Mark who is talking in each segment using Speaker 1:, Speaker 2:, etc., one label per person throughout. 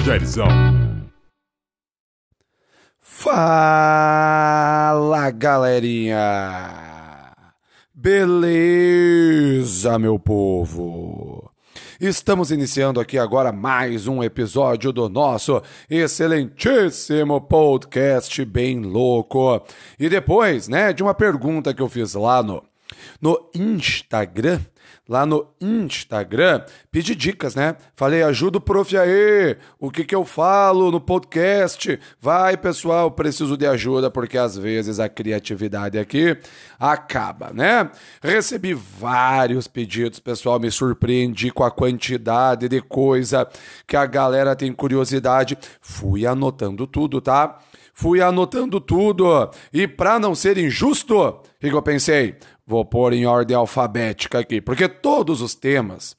Speaker 1: Jairzão.
Speaker 2: Fala, galerinha! Beleza, meu povo? Estamos iniciando aqui agora mais um episódio do nosso excelentíssimo podcast bem louco. E depois, né, de uma pergunta que eu fiz lá no, no Instagram, lá no Instagram, pedi dicas, né? Falei, ajuda o prof aí, o que que eu falo no podcast? Vai, pessoal, preciso de ajuda, porque às vezes a criatividade aqui acaba, né? Recebi vários pedidos, pessoal, me surpreendi com a quantidade de coisa que a galera tem curiosidade. Fui anotando tudo, tá? Fui anotando tudo. E para não ser injusto, o que eu pensei? Vou pôr em ordem alfabética aqui, porque todos os temas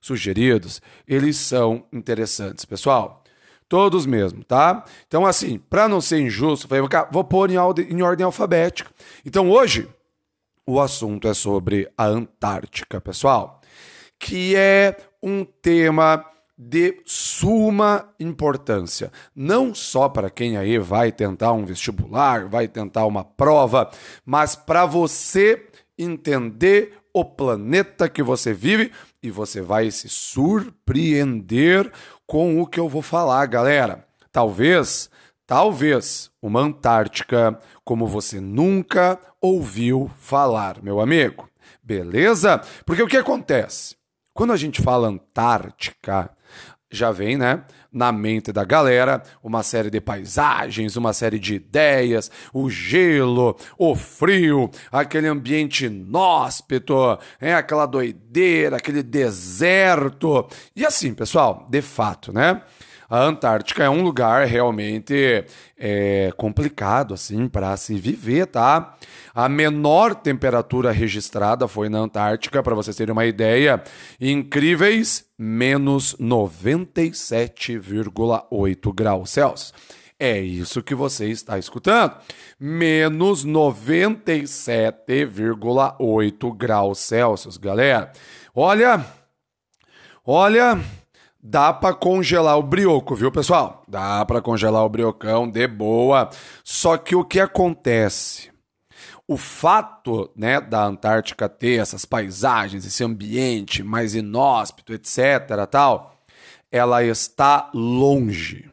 Speaker 2: sugeridos, eles são interessantes, pessoal. Todos mesmo, tá? Então, assim, para não ser injusto, vou pôr em ordem, em ordem alfabética. Então, hoje, o assunto é sobre a Antártica, pessoal, que é um tema de suma importância, não só para quem aí vai tentar um vestibular, vai tentar uma prova, mas para você entender o planeta que você vive e você vai se surpreender com o que eu vou falar, galera. Talvez, talvez uma Antártica como você nunca ouviu falar, meu amigo. Beleza? Porque o que acontece? Quando a gente fala Antártica, já vem, né, na mente da galera uma série de paisagens, uma série de ideias, o gelo, o frio, aquele ambiente inóspito, é aquela doideira, aquele deserto. E assim, pessoal, de fato, né? A Antártica é um lugar realmente é, complicado assim para se viver, tá? A menor temperatura registrada foi na Antártica, para vocês terem uma ideia, incríveis menos 97,8 graus Celsius. É isso que você está escutando. Menos 97,8 graus Celsius, galera. Olha, olha, Dá para congelar o brioco, viu, pessoal? Dá para congelar o briocão de boa. Só que o que acontece? O fato, né, da Antártica ter essas paisagens, esse ambiente mais inóspito, etc, tal, ela está longe,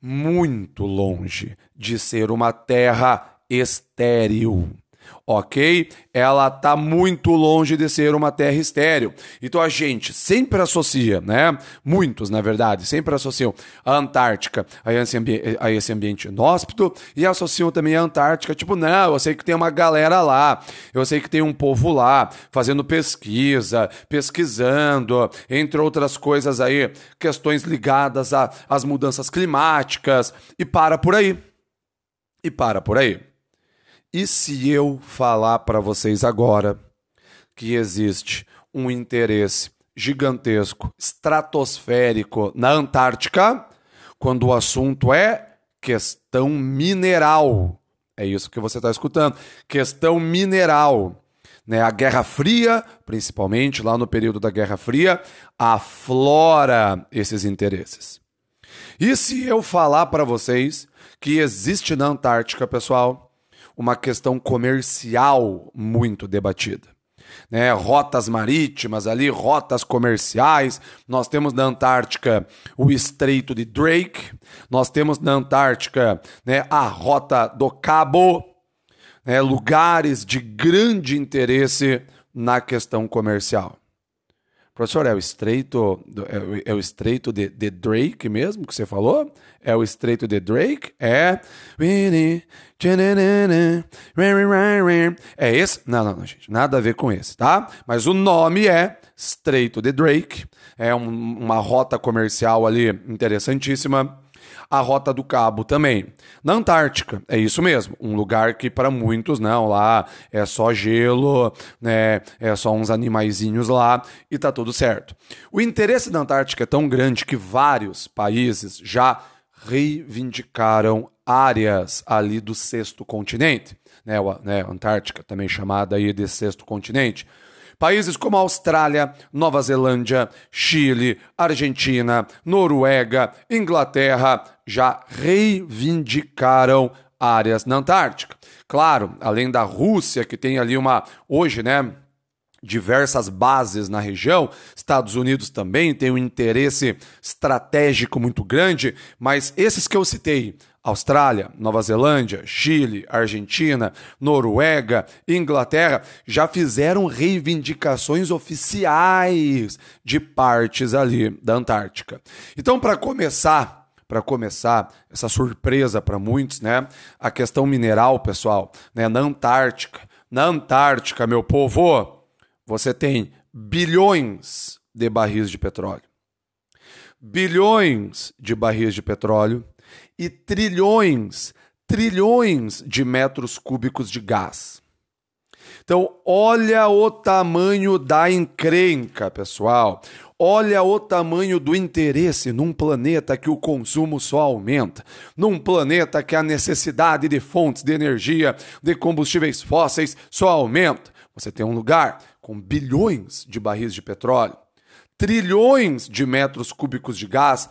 Speaker 2: muito longe de ser uma terra estéril ok? Ela está muito longe de ser uma terra estéril. Então a gente sempre associa, né? Muitos, na verdade, sempre associam a Antártica a esse, a esse ambiente inóspito e associam também a Antártica, tipo, não, eu sei que tem uma galera lá, eu sei que tem um povo lá fazendo pesquisa, pesquisando, entre outras coisas aí, questões ligadas às mudanças climáticas e para por aí. E para por aí. E se eu falar para vocês agora que existe um interesse gigantesco, estratosférico na Antártica, quando o assunto é questão mineral? É isso que você está escutando. Questão mineral. Né, a Guerra Fria, principalmente lá no período da Guerra Fria, aflora esses interesses. E se eu falar para vocês que existe na Antártica, pessoal, uma questão comercial muito debatida. Né, rotas marítimas ali, rotas comerciais. Nós temos na Antártica o Estreito de Drake, nós temos na Antártica né, a Rota do Cabo, né, lugares de grande interesse na questão comercial. Professor, é o estreito, é, é o estreito de, de, Drake mesmo que você falou? É o estreito de Drake? É. É esse? Não, não, não, gente. Nada a ver com esse, tá? Mas o nome é Estreito de Drake. É um, uma rota comercial ali interessantíssima a Rota do Cabo também. Na Antártica, é isso mesmo, um lugar que para muitos não, lá é só gelo, né, é só uns animaizinhos lá e tá tudo certo. O interesse da Antártica é tão grande que vários países já reivindicaram áreas ali do sexto continente, né, né, Antártica também chamada aí de sexto continente, Países como Austrália, Nova Zelândia, Chile, Argentina, Noruega, Inglaterra já reivindicaram áreas na Antártica. Claro, além da Rússia, que tem ali uma, hoje, né? diversas bases na região. Estados Unidos também tem um interesse estratégico muito grande, mas esses que eu citei, Austrália, Nova Zelândia, Chile, Argentina, Noruega, Inglaterra já fizeram reivindicações oficiais de partes ali da Antártica. Então, para começar, para começar essa surpresa para muitos, né? A questão mineral, pessoal, né? Na Antártica, na Antártica, meu povo, você tem bilhões de barris de petróleo. Bilhões de barris de petróleo e trilhões, trilhões de metros cúbicos de gás. Então, olha o tamanho da encrenca, pessoal. Olha o tamanho do interesse num planeta que o consumo só aumenta, num planeta que a necessidade de fontes de energia, de combustíveis fósseis só aumenta. Você tem um lugar com bilhões de barris de petróleo, trilhões de metros cúbicos de gás,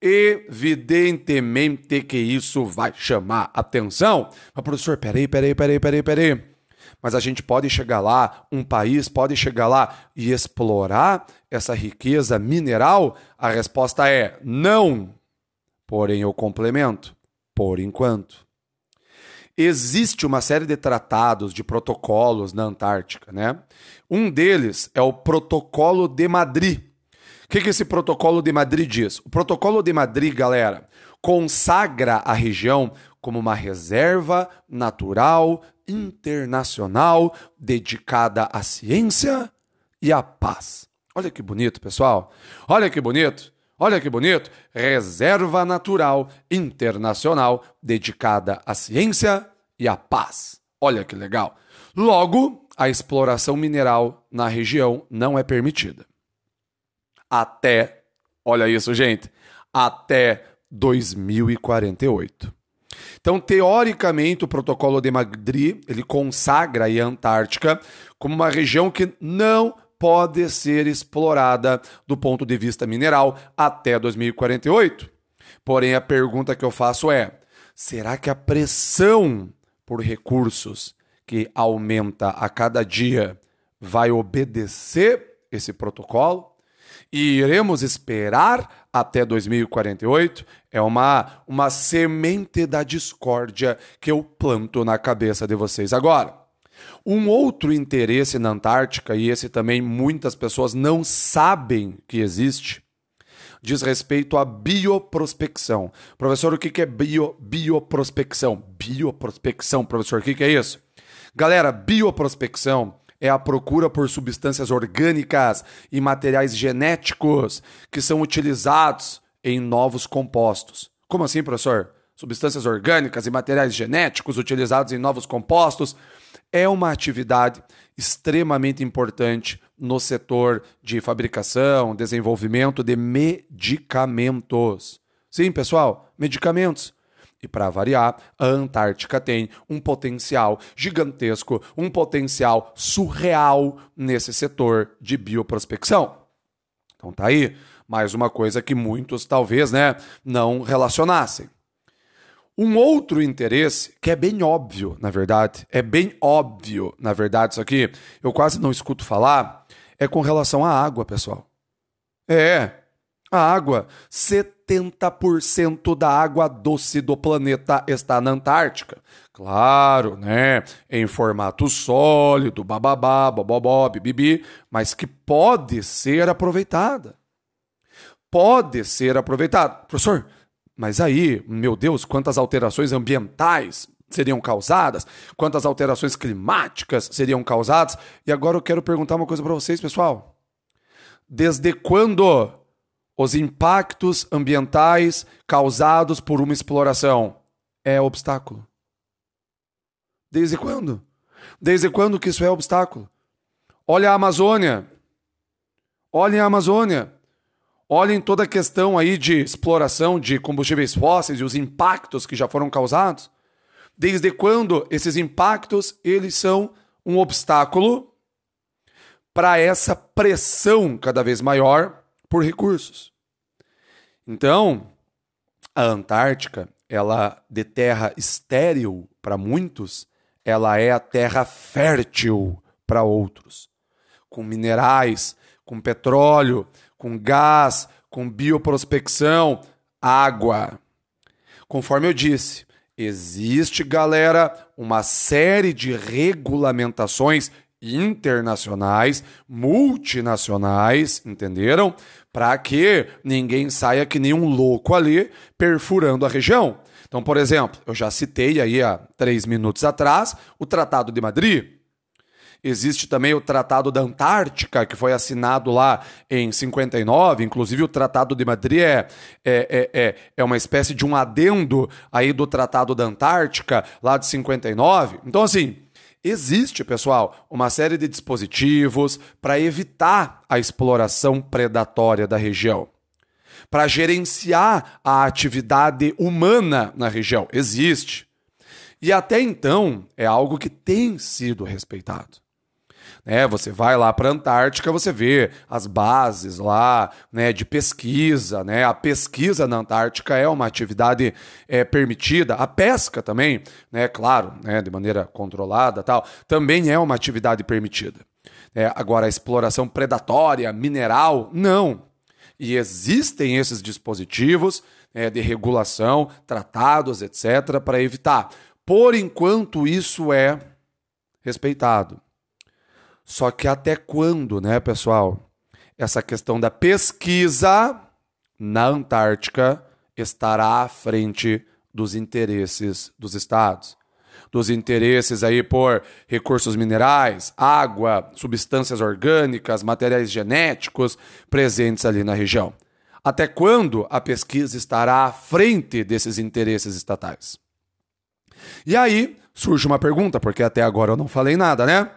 Speaker 2: Evidentemente que isso vai chamar atenção. Mas, professor, peraí, peraí, peraí, peraí, peraí. Mas a gente pode chegar lá, um país pode chegar lá e explorar essa riqueza mineral? A resposta é não. Porém, eu complemento, por enquanto. Existe uma série de tratados, de protocolos na Antártica, né? Um deles é o Protocolo de Madrid, o que, que esse protocolo de Madrid diz? O protocolo de Madrid, galera, consagra a região como uma reserva natural internacional dedicada à ciência e à paz. Olha que bonito, pessoal. Olha que bonito. Olha que bonito. Reserva natural internacional dedicada à ciência e à paz. Olha que legal. Logo, a exploração mineral na região não é permitida até, olha isso, gente, até 2048. Então, teoricamente, o Protocolo de Madrid ele consagra a Antártica como uma região que não pode ser explorada do ponto de vista mineral até 2048. Porém, a pergunta que eu faço é: será que a pressão por recursos que aumenta a cada dia vai obedecer esse protocolo? E iremos esperar até 2048 é uma, uma semente da discórdia que eu planto na cabeça de vocês agora. Um outro interesse na Antártica, e esse também muitas pessoas não sabem que existe, diz respeito à bioprospecção. Professor, o que é bio, bioprospecção? Bioprospecção, professor, o que é isso? Galera, bioprospecção é a procura por substâncias orgânicas e materiais genéticos que são utilizados em novos compostos. Como assim, professor? Substâncias orgânicas e materiais genéticos utilizados em novos compostos é uma atividade extremamente importante no setor de fabricação, desenvolvimento de medicamentos. Sim, pessoal, medicamentos. E para variar, a Antártica tem um potencial gigantesco, um potencial surreal nesse setor de bioprospecção. Então tá aí mais uma coisa que muitos talvez, né, não relacionassem. Um outro interesse, que é bem óbvio, na verdade, é bem óbvio, na verdade, isso aqui, eu quase não escuto falar, é com relação à água, pessoal. É, a água. 70% da água doce do planeta está na Antártica. Claro, né? Em formato sólido, bababá, bobobó, bibibi, mas que pode ser aproveitada. Pode ser aproveitada. Professor, mas aí, meu Deus, quantas alterações ambientais seriam causadas? Quantas alterações climáticas seriam causadas? E agora eu quero perguntar uma coisa para vocês, pessoal. Desde quando os impactos ambientais causados por uma exploração é obstáculo. Desde quando? Desde quando que isso é obstáculo? Olha a Amazônia. Olhem a Amazônia. Olhem toda a questão aí de exploração de combustíveis fósseis e os impactos que já foram causados. Desde quando esses impactos eles são um obstáculo para essa pressão cada vez maior por recursos. Então, a Antártica, ela de terra estéril para muitos, ela é a terra fértil para outros, com minerais, com petróleo, com gás, com bioprospecção, água. Conforme eu disse, existe, galera, uma série de regulamentações internacionais, multinacionais, entenderam? Para que ninguém saia que nem um louco ali perfurando a região. Então, por exemplo, eu já citei aí há três minutos atrás o Tratado de Madrid. Existe também o Tratado da Antártica, que foi assinado lá em 59. Inclusive, o Tratado de Madrid é, é, é, é uma espécie de um adendo aí do Tratado da Antártica, lá de 59. Então, assim, Existe, pessoal, uma série de dispositivos para evitar a exploração predatória da região para gerenciar a atividade humana na região. Existe. E até então é algo que tem sido respeitado. Né? você vai lá para a Antártica, você vê as bases lá né, de pesquisa. Né? A pesquisa na Antártica é uma atividade é, permitida. A pesca também, né, claro, né, de maneira controlada tal, também é uma atividade permitida. É, agora, a exploração predatória, mineral, não. E existem esses dispositivos é, de regulação, tratados, etc., para evitar. Por enquanto, isso é respeitado. Só que até quando, né, pessoal? Essa questão da pesquisa na Antártica estará à frente dos interesses dos estados dos interesses aí por recursos minerais, água, substâncias orgânicas, materiais genéticos presentes ali na região. Até quando a pesquisa estará à frente desses interesses estatais? E aí surge uma pergunta, porque até agora eu não falei nada, né?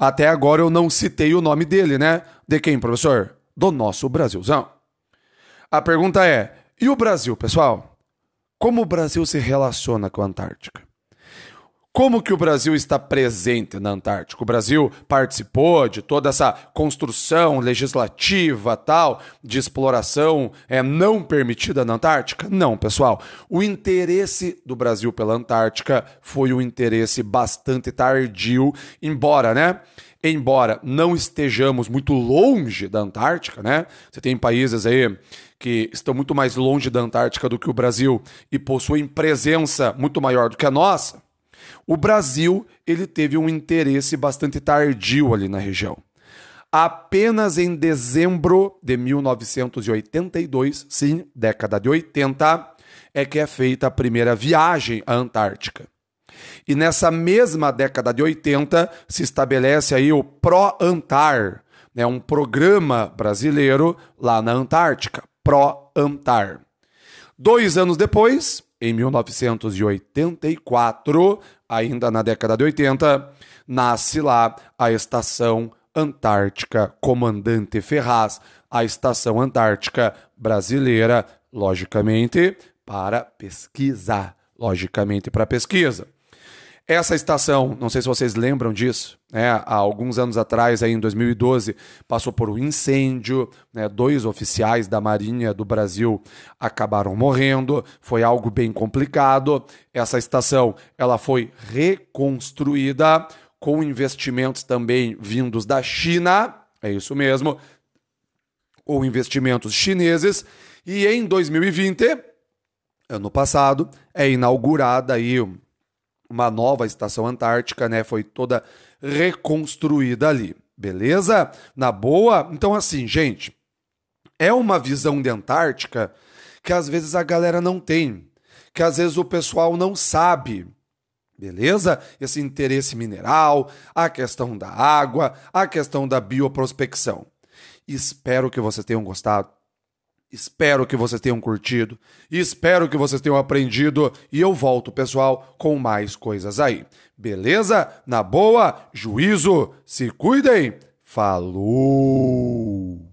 Speaker 2: Até agora eu não citei o nome dele, né? De quem, professor? Do nosso Brasilzão. A pergunta é: e o Brasil, pessoal? Como o Brasil se relaciona com a Antártica? Como que o Brasil está presente na Antártica? O Brasil participou de toda essa construção legislativa tal de exploração é não permitida na Antártica? Não, pessoal. O interesse do Brasil pela Antártica foi um interesse bastante tardio, embora, né? Embora não estejamos muito longe da Antártica, né? Você tem países aí que estão muito mais longe da Antártica do que o Brasil e possuem presença muito maior do que a nossa o Brasil ele teve um interesse bastante tardio ali na região. Apenas em dezembro de 1982, sim, década de 80, é que é feita a primeira viagem à Antártica. E nessa mesma década de 80 se estabelece aí o Pro-Antar, né, um programa brasileiro lá na Antártica, Pro-Antar. Dois anos depois, em 1984, ainda na década de 80, nasce lá a Estação Antártica Comandante Ferraz, a Estação Antártica Brasileira, logicamente, para pesquisa. Logicamente, para pesquisa. Essa estação, não sei se vocês lembram disso, né, há alguns anos atrás, aí em 2012, passou por um incêndio, né, dois oficiais da Marinha do Brasil acabaram morrendo, foi algo bem complicado. Essa estação ela foi reconstruída com investimentos também vindos da China, é isso mesmo, ou investimentos chineses, e em 2020, ano passado, é inaugurada aí uma nova estação antártica, né? Foi toda reconstruída ali. Beleza? Na boa? Então, assim, gente, é uma visão de Antártica que às vezes a galera não tem, que às vezes o pessoal não sabe. Beleza? Esse interesse mineral, a questão da água, a questão da bioprospecção. Espero que vocês tenham gostado. Espero que vocês tenham curtido. Espero que vocês tenham aprendido. E eu volto, pessoal, com mais coisas aí. Beleza? Na boa, juízo, se cuidem. Falou!